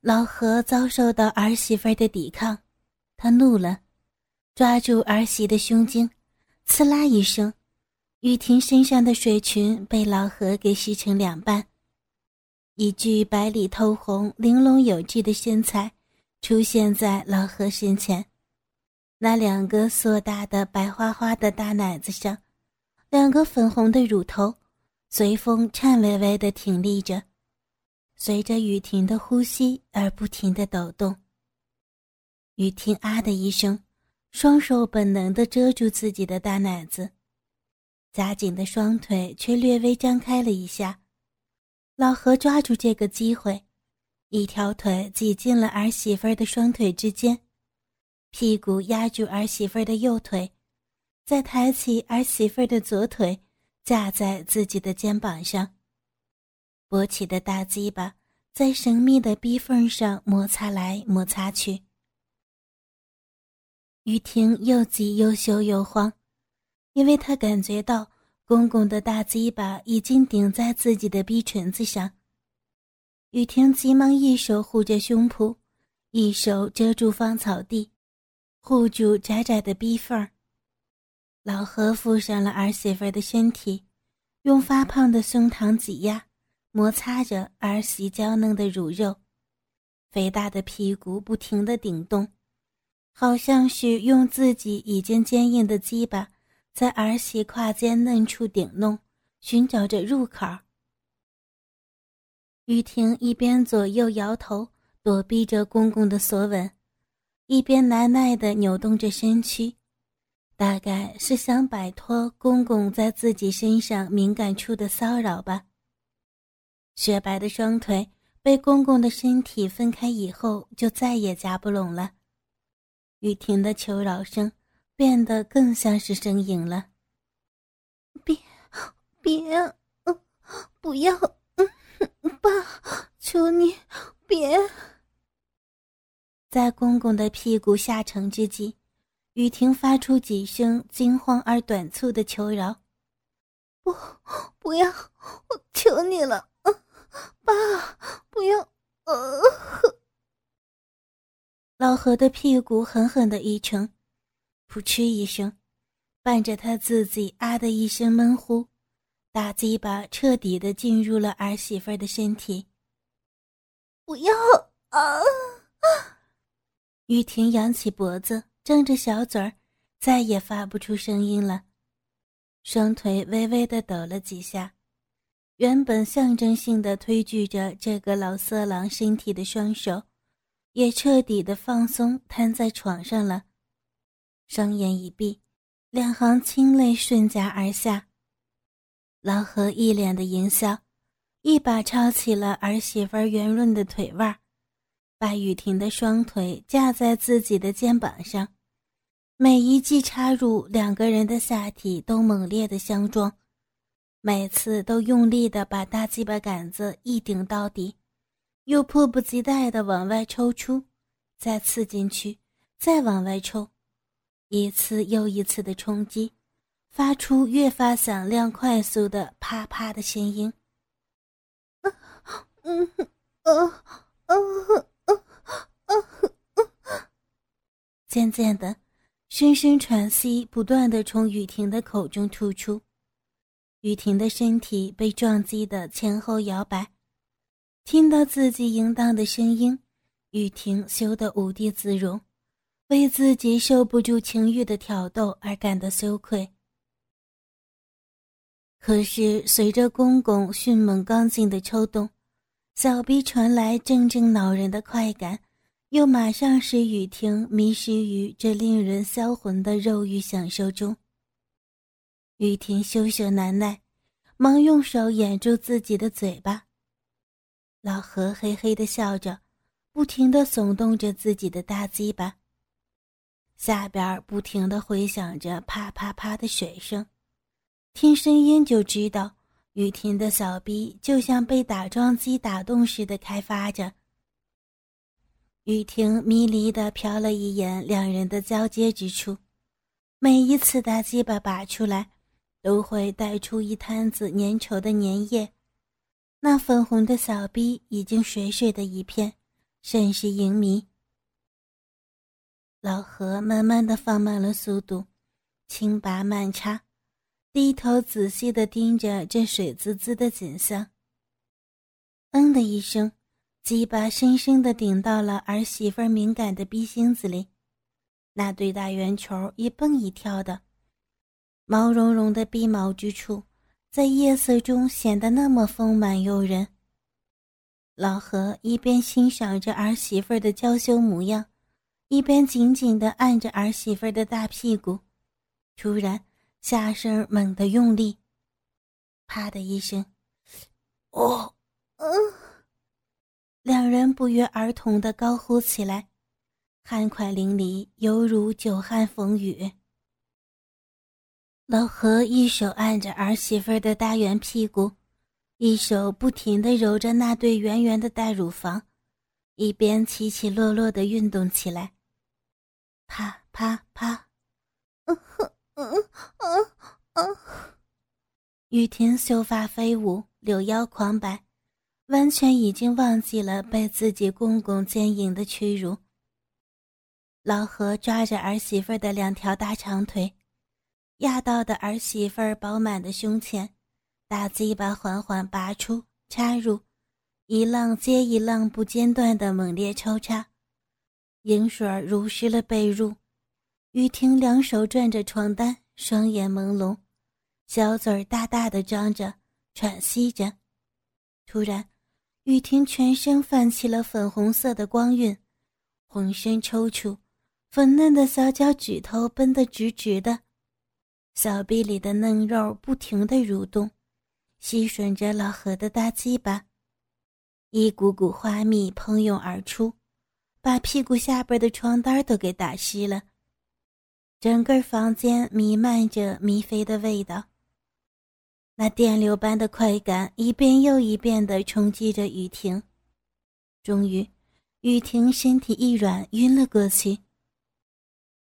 老何遭受到儿媳妇的抵抗，他怒了，抓住儿媳的胸襟，刺啦一声，雨婷身上的水裙被老何给撕成两半，一具白里透红、玲珑有致的身材出现在老何身前，那两个硕大的白花花的大奶子上，两个粉红的乳头随风颤巍巍地挺立着。随着雨婷的呼吸而不停的抖动。雨婷啊的一声，双手本能的遮住自己的大奶子，夹紧的双腿却略微张开了一下。老何抓住这个机会，一条腿挤进了儿媳妇的双腿之间，屁股压住儿媳妇的右腿，再抬起儿媳妇的左腿架在自己的肩膀上。勃起的大鸡巴在神秘的逼缝上摩擦来摩擦去，于婷又急又羞又慌，因为她感觉到公公的大鸡巴已经顶在自己的逼唇子上。雨婷急忙一手护着胸脯，一手遮住芳草地，护住窄窄的逼缝儿老何附上了儿媳妇的身体，用发胖的胸膛挤压。摩擦着儿媳娇嫩的乳肉，肥大的屁股不停地顶动，好像是用自己已经坚硬的鸡巴在儿媳胯间嫩处顶弄，寻找着入口。雨婷一边左右摇头躲避着公公的索吻，一边难耐地扭动着身躯，大概是想摆脱公公在自己身上敏感处的骚扰吧。雪白的双腿被公公的身体分开以后，就再也夹不拢了。雨婷的求饶声变得更像是呻吟了：“别，别，不要，爸，求你别！”在公公的屁股下沉之际，雨婷发出几声惊慌而短促的求饶：“不，不要，我求你了。”爸，不要！呃，老何的屁股狠狠的一撑，噗嗤一声，伴着他自己啊的一声闷呼，大鸡巴彻底的进入了儿媳妇的身体。不要啊！雨婷扬起脖子，张着小嘴儿，再也发不出声音了，双腿微微的抖了几下。原本象征性的推举着这个老色狼身体的双手，也彻底的放松，瘫在床上了。双眼一闭，两行清泪顺颊而下。老何一脸的淫笑，一把抄起了儿媳妇圆润的腿腕，把雨婷的双腿架在自己的肩膀上，每一记插入两个人的下体都猛烈的相撞。每次都用力的把大鸡巴杆子一顶到底，又迫不及待的往外抽出，再刺进去，再往外抽，一次又一次的冲击，发出越发响亮、快速的啪啪的声音。嗯嗯嗯嗯嗯嗯渐渐的，声声喘息不断的从雨婷的口中吐出。雨婷的身体被撞击的前后摇摆，听到自己淫荡的声音，雨婷羞得无地自容，为自己受不住情欲的挑逗而感到羞愧。可是随着公公迅猛刚劲的抽动，小臂传来阵阵恼人的快感，又马上使雨婷迷失于这令人销魂的肉欲享受中。雨婷羞涩难耐，忙用手掩住自己的嘴巴。老何嘿嘿的笑着，不停的耸动着自己的大鸡巴，下边不停的回响着啪啪啪的水声，听声音就知道雨婷的小臂就像被打桩机打动似的开发着。雨婷迷离的瞟了一眼两人的交接之处，每一次大鸡巴拔出来。都会带出一滩子粘稠的粘液，那粉红的小逼已经水水的一片，甚是淫迷。老何慢慢的放慢了速度，轻拔慢插，低头仔细的盯着这水滋滋的景象。嗯的一声，鸡巴深深的顶到了儿媳妇敏感的逼心子里，那对大圆球一蹦一跳的，毛茸茸的逼毛之处，在夜色中显得那么丰满诱人。老何一边欣赏着儿媳妇的娇羞模样。一边紧紧地按着儿媳妇的大屁股，突然下身猛地用力，啪的一声，哦，嗯，两人不约而同地高呼起来，汗快淋漓，犹如久旱逢雨。老何一手按着儿媳妇的大圆屁股，一手不停地揉着那对圆圆的大乳房，一边起起落落地运动起来。啪啪啪，嗯哼嗯嗯嗯，雨婷秀发飞舞，柳腰狂摆，完全已经忘记了被自己公公奸淫的屈辱。老何抓着儿媳妇的两条大长腿，压到的儿媳妇儿饱满的胸前，大鸡巴缓缓拔出插入，一浪接一浪不间断的猛烈抽插。银水如湿了被褥，雨婷两手攥着床单，双眼朦胧，小嘴儿大大的张着，喘息着。突然，雨婷全身泛起了粉红色的光晕，浑身抽搐，粉嫩的小脚趾头绷得直直的，小臂里的嫩肉不停地蠕动，吸吮着老何的大鸡巴，一股股花蜜喷涌而出。把屁股下边的床单都给打湿了，整个房间弥漫着迷飞的味道。那电流般的快感一遍又一遍地冲击着雨婷，终于，雨婷身体一软，晕了过去。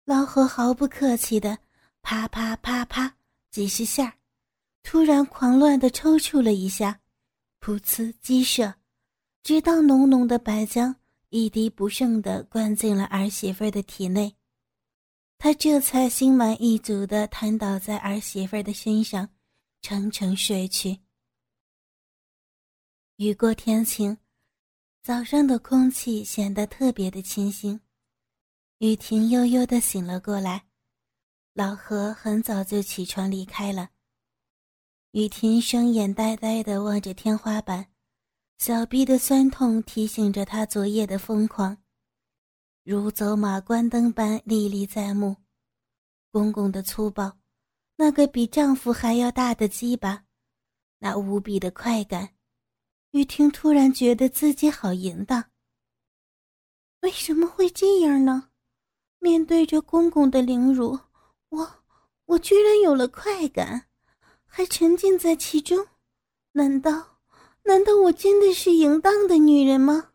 老何毫不客气的啪啪啪啪几十下，突然狂乱地抽搐了一下，噗呲激射，直到浓浓的白浆。一滴不剩的灌进了儿媳妇的体内，他这才心满意足的瘫倒在儿媳妇的身上，沉沉睡去。雨过天晴，早上的空气显得特别的清新。雨婷悠悠的醒了过来，老何很早就起床离开了。雨婷双眼呆呆的望着天花板。小臂的酸痛提醒着她昨夜的疯狂，如走马观灯般历历在目。公公的粗暴，那个比丈夫还要大的鸡巴，那无比的快感，雨婷突然觉得自己好淫荡。为什么会这样呢？面对着公公的凌辱，我我居然有了快感，还沉浸在其中，难道？难道我真的是淫荡的女人吗？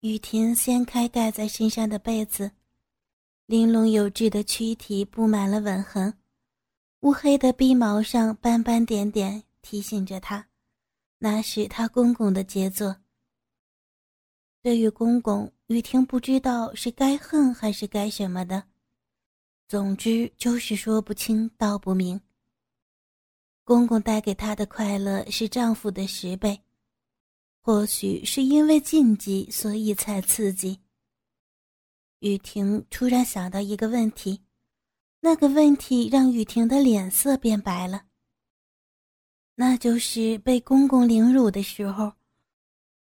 雨婷掀开盖在身上的被子，玲珑有致的躯体布满了吻痕，乌黑的鼻毛上斑斑点点，提醒着她，那是她公公的杰作。对于公公，雨婷不知道是该恨还是该什么的，总之就是说不清道不明。公公带给她的快乐是丈夫的十倍，或许是因为禁忌，所以才刺激。雨婷突然想到一个问题，那个问题让雨婷的脸色变白了。那就是被公公凌辱的时候，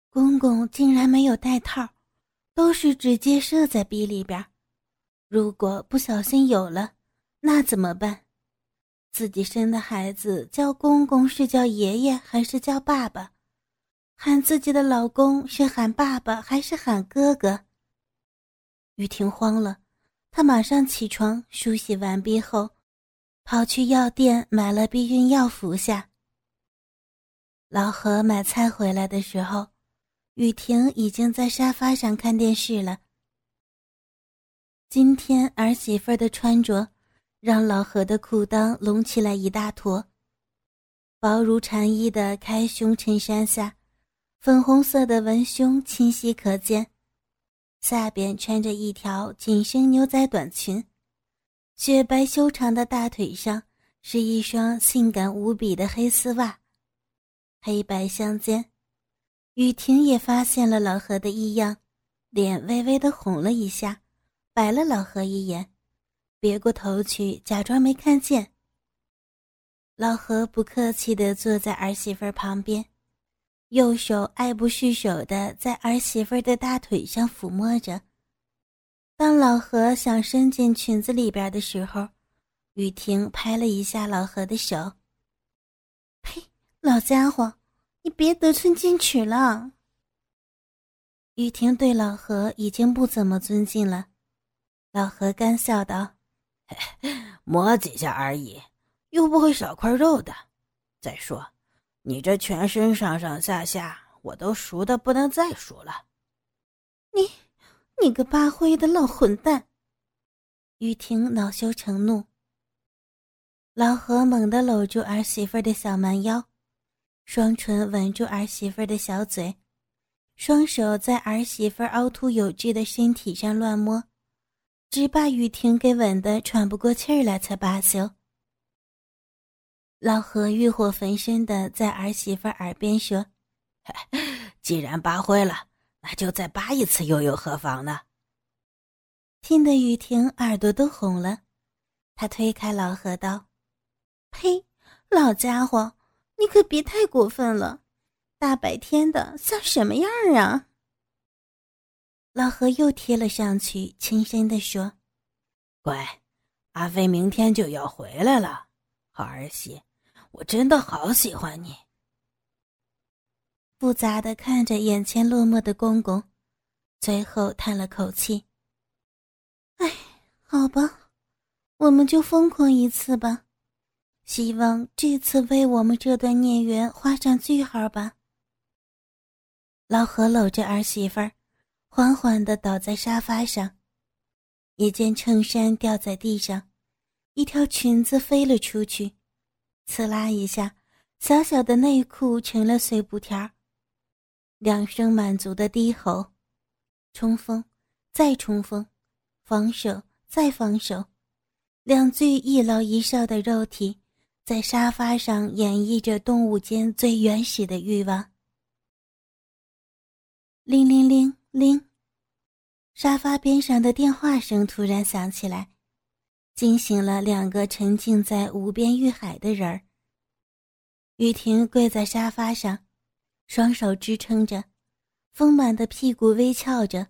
公公竟然没有戴套，都是直接射在鼻里边。如果不小心有了，那怎么办？自己生的孩子叫公公是叫爷爷还是叫爸爸？喊自己的老公是喊爸爸还是喊哥哥？雨婷慌了，她马上起床梳洗完毕后，跑去药店买了避孕药服下。老何买菜回来的时候，雨婷已经在沙发上看电视了。今天儿媳妇的穿着。让老何的裤裆隆起来一大坨，薄如蝉翼的开胸衬衫下，粉红色的文胸清晰可见，下边穿着一条紧身牛仔短裙，雪白修长的大腿上是一双性感无比的黑丝袜，黑白相间。雨婷也发现了老何的异样，脸微微的红了一下，白了老何一眼，别过头去假装没看见。老何不客气地坐在儿媳妇旁边，右手爱不释手地在儿媳妇的大腿上抚摸着。当老何想伸进裙子里边的时候，雨婷拍了一下老何的手：“呸，老家伙！”你别得寸进尺了。雨婷对老何已经不怎么尊敬了。老何干笑道：“摸几下而已，又不会少块肉的。再说，你这全身上上下下，我都熟的不能再熟了。”你，你个八灰的老混蛋！雨婷恼羞成怒。老何猛地搂住儿媳妇的小蛮腰。双唇吻住儿媳妇的小嘴，双手在儿媳妇凹凸有致的身体上乱摸，只把雨婷给吻得喘不过气儿来才罢休。老何欲火焚身的在儿媳妇耳边说：“既然扒灰了，那就再扒一次又有何妨呢？”听得雨婷耳朵都红了，她推开老何道：“呸，老家伙！”你可别太过分了，大白天的像什么样啊？老何又贴了上去，轻声的说：“乖，阿飞明天就要回来了，好儿媳，我真的好喜欢你。”复杂的看着眼前落寞的公公，最后叹了口气：“哎，好吧，我们就疯狂一次吧。”希望这次为我们这段孽缘画上句号吧。老何搂着儿媳妇儿，缓缓地倒在沙发上，一件衬衫掉在地上，一条裙子飞了出去，刺啦一下，小小的内裤成了碎布条。两声满足的低吼，冲锋，再冲锋，防守，再防守，两具一老一少的肉体。在沙发上演绎着动物间最原始的欲望。铃铃铃铃，沙发边上的电话声突然响起来，惊醒了两个沉浸在无边欲海的人儿。雨婷跪在沙发上，双手支撑着，丰满的屁股微翘着，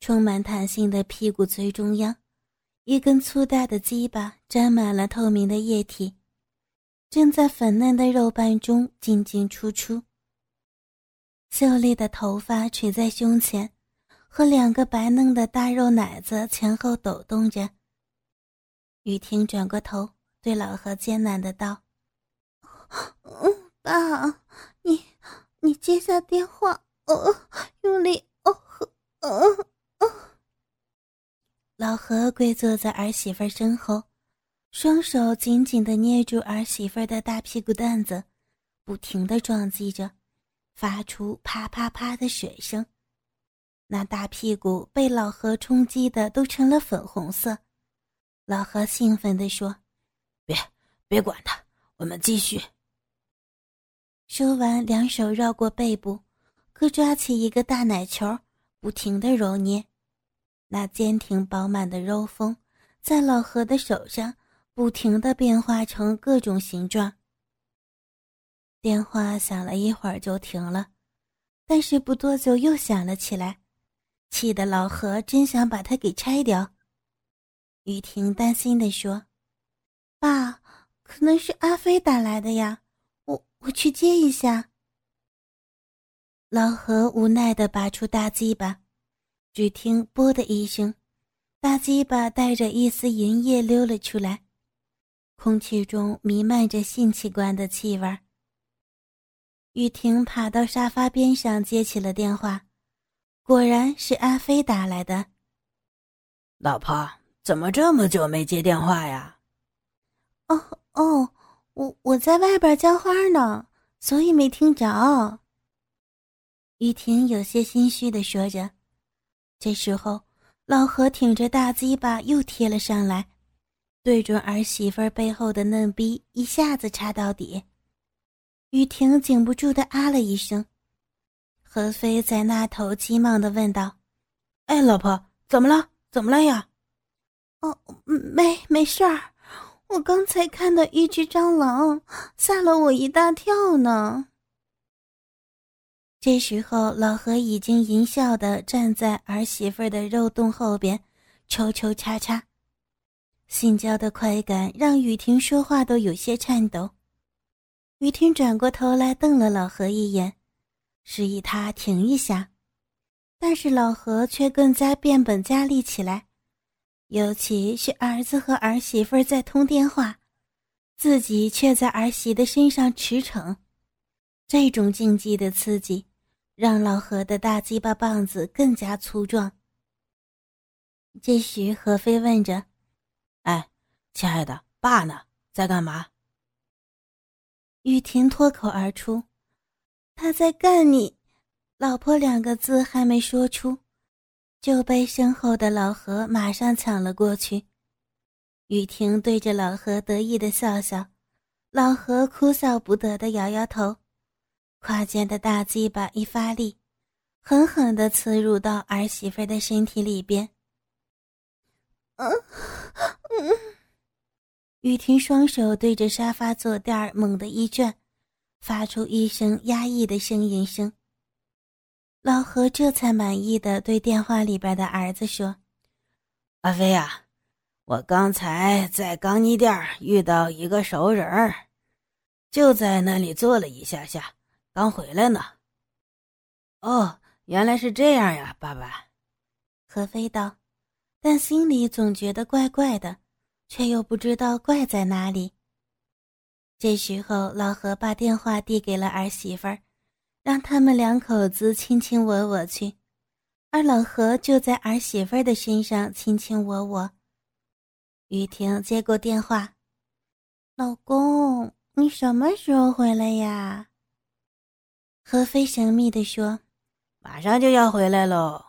充满弹性的屁股最中央，一根粗大的鸡巴沾满了透明的液体。正在粉嫩的肉瓣中进进出出，秀丽的头发垂在胸前，和两个白嫩的大肉奶子前后抖动着。雨婷转过头，对老何艰难的道：“，爸，你你接下电话，哦，用力，哦呵，哦哦。”老何跪坐在儿媳妇身后。双手紧紧的捏住儿媳妇的大屁股蛋子，不停的撞击着，发出啪啪啪的水声。那大屁股被老何冲击的都成了粉红色。老何兴奋地说：“别，别管他，我们继续。”说完，两手绕过背部，各抓起一个大奶球，不停地揉捏。那坚挺饱满的肉峰，在老何的手上。不停的变化成各种形状。电话响了一会儿就停了，但是不多久又响了起来，气得老何真想把它给拆掉。雨婷担心的说：“爸，可能是阿飞打来的呀，我我去接一下。”老何无奈的拔出大鸡巴，只听“啵”的一声，大鸡巴带着一丝银液溜了出来。空气中弥漫着性器官的气味。雨婷爬到沙发边上接起了电话，果然是阿飞打来的。老婆，怎么这么久没接电话呀？哦哦，我我在外边浇花呢，所以没听着。雨婷有些心虚的说着。这时候，老何挺着大鸡巴又贴了上来，对准儿媳妇背后的嫩逼，一下子插到底。雨婷禁不住的啊了一声。何飞在那头急忙的问道：“哎，老婆，怎么了？怎么了呀？”“哦，没没事儿，我刚才看到一只蟑螂，吓了我一大跳呢。”这时候，老何已经淫笑的站在儿媳妇的肉洞后边，抽抽插插，性交的快感让雨婷说话都有些颤抖。雨婷转过头来瞪了老何一眼，示意他停一下，但是老何却更加变本加厉起来，尤其是儿子和儿媳妇在通电话，自己却在儿媳的身上驰骋，这种禁忌的刺激。让老何的大鸡巴棒子更加粗壮。这时，何飞问着：“哎，亲爱的，爸呢？在干嘛？”雨婷脱口而出：“他在干你，老婆。”两个字还没说出，就被身后的老何马上抢了过去。雨婷对着老何得意的笑笑，老何哭笑不得的摇摇头。胯间的大鸡巴一发力，狠狠地刺入到儿媳妇的身体里边。嗯，雨婷双手对着沙发坐垫猛地一转，发出一声压抑的呻吟声。老何这才满意的对电话里边的儿子说：“阿飞呀，我刚才在钢泥店遇到一个熟人儿，就在那里坐了一下下。”刚回来呢。哦，原来是这样呀，爸爸。何飞道，但心里总觉得怪怪的，却又不知道怪在哪里。这时候，老何把电话递给了儿媳妇儿，让他们两口子亲亲我我去，而老何就在儿媳妇儿的身上亲亲我我。雨婷接过电话：“老公，你什么时候回来呀？”何飞神秘地说：“马上就要回来喽，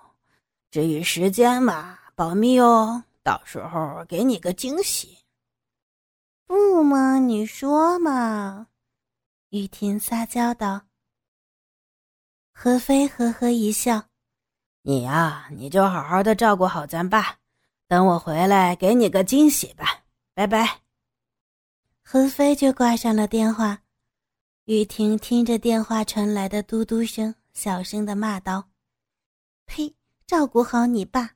至于时间嘛，保密哦，到时候给你个惊喜。”不嘛，你说嘛。”雨婷撒娇道。何飞呵呵一笑：“你呀，你就好好的照顾好咱爸，等我回来给你个惊喜吧，拜拜。”何飞就挂上了电话。雨婷听着电话传来的嘟嘟声，小声的骂道：“呸！照顾好你爸，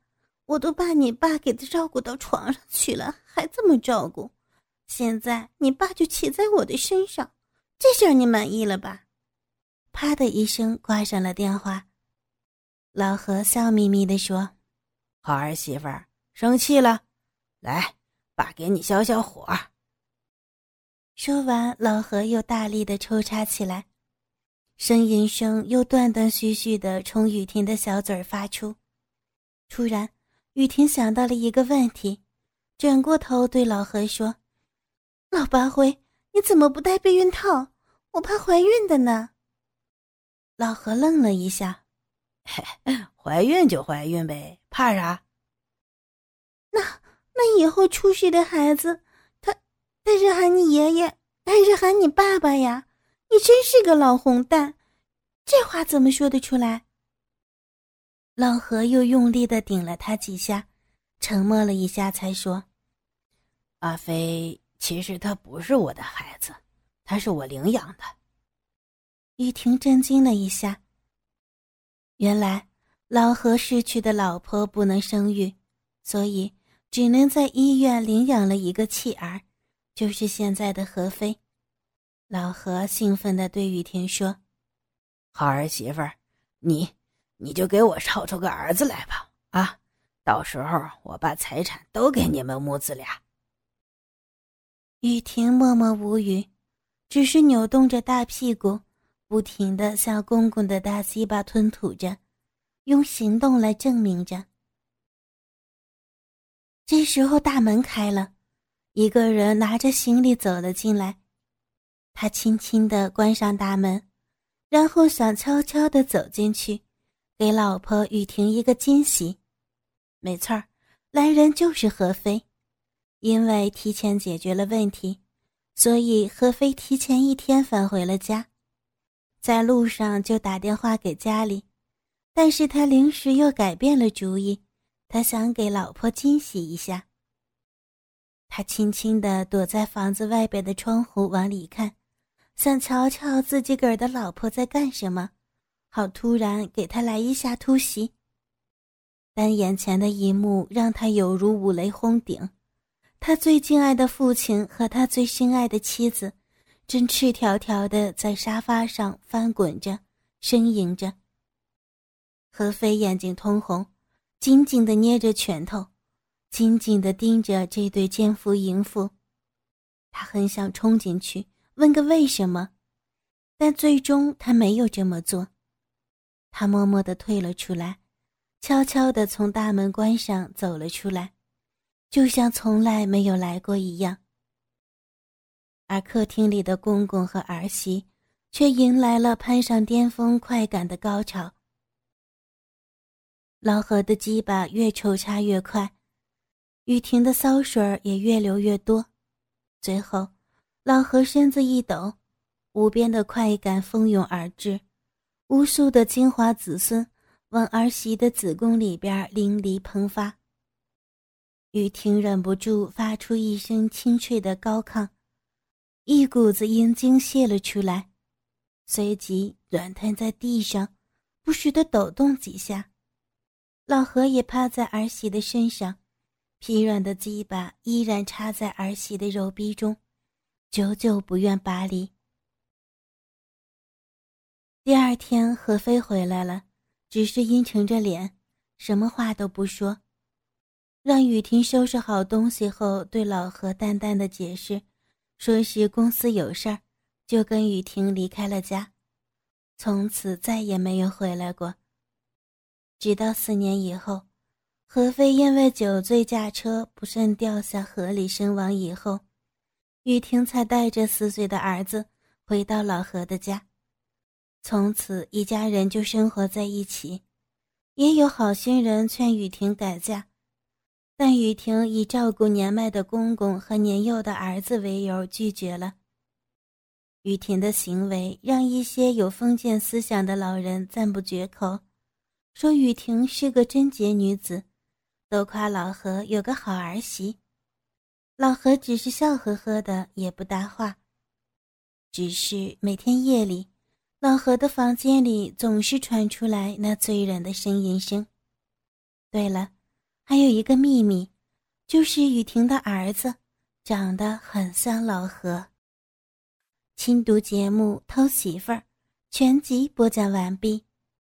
我都把你爸给他照顾到床上去了，还这么照顾。现在你爸就骑在我的身上，这下你满意了吧？”啪的一声挂上了电话。老何笑眯眯地说：“好儿媳妇儿，生气了，来，爸给你消消火。”说完，老何又大力的抽插起来，呻吟声又断断续续的从雨婷的小嘴发出。突然，雨婷想到了一个问题，转过头对老何说：“老八辉，你怎么不戴避孕套？我怕怀孕的呢。”老何愣了一下：“怀孕就怀孕呗，怕啥？那那以后出世的孩子……”他是喊你爷爷还是喊你爸爸呀？你真是个老混蛋，这话怎么说得出来？老何又用力的顶了他几下，沉默了一下，才说：“阿飞，其实他不是我的孩子，他是我领养的。”雨婷震惊了一下。原来老何逝去的老婆不能生育，所以只能在医院领养了一个弃儿。就是现在的何飞，老何兴奋的对雨婷说：“好儿媳妇，你你就给我吵出个儿子来吧！啊，到时候我把财产都给你们母子俩。”雨婷默默无语，只是扭动着大屁股，不停的向公公的大鸡巴吞吐着，用行动来证明着。这时候大门开了。一个人拿着行李走了进来，他轻轻的关上大门，然后想悄悄地走进去，给老婆雨婷一个惊喜。没错儿，来人就是何飞。因为提前解决了问题，所以何飞提前一天返回了家，在路上就打电话给家里，但是他临时又改变了主意，他想给老婆惊喜一下。他轻轻地躲在房子外边的窗户往里看，想瞧瞧自己个儿的老婆在干什么，好突然给他来一下突袭。但眼前的一幕让他犹如五雷轰顶。他最敬爱的父亲和他最心爱的妻子，正赤条条的在沙发上翻滚着、呻吟着。何飞眼睛通红，紧紧的捏着拳头，紧紧的盯着这对奸夫淫妇。他很想冲进去问个为什么，但最终他没有这么做。他默默的退了出来，悄悄的从大门关上走了出来。就像从来没有来过一样，而客厅里的公公和儿媳却迎来了攀上巅峰快感的高潮。老何的鸡巴越抽插越快，雨婷的骚水也越流越多，最后，老何身子一抖，无边的快感蜂拥而至，无数的精华子孙往儿媳的子宫里边淋漓喷发。雨婷忍不住发出一声清脆的高亢，一股子阴茎泄了出来，随即软瘫在地上，不时的抖动几下。老何也趴在儿媳的身上，疲软的鸡巴依然插在儿媳的肉逼中，久久不愿拔离。第二天，何飞回来了，只是阴沉着脸，什么话都不说。让雨婷收拾好东西后，对老何淡淡的解释，说是公司有事儿，就跟雨婷离开了家，从此再也没有回来过。直到四年以后，何飞因为酒醉驾车不慎掉下河里身亡以后，雨婷才带着四岁的儿子回到老何的家，从此一家人就生活在一起。也有好心人劝雨婷改嫁。但雨婷以照顾年迈的公公和年幼的儿子为由拒绝了。雨婷的行为让一些有封建思想的老人赞不绝口，说雨婷是个贞洁女子，都夸老何有个好儿媳。老何只是笑呵呵的，也不搭话。只是每天夜里，老何的房间里总是传出来那醉人的呻吟声。对了。还有一个秘密，就是雨婷的儿子长得很像老何。亲读节目《偷媳妇儿》全集播讲完毕。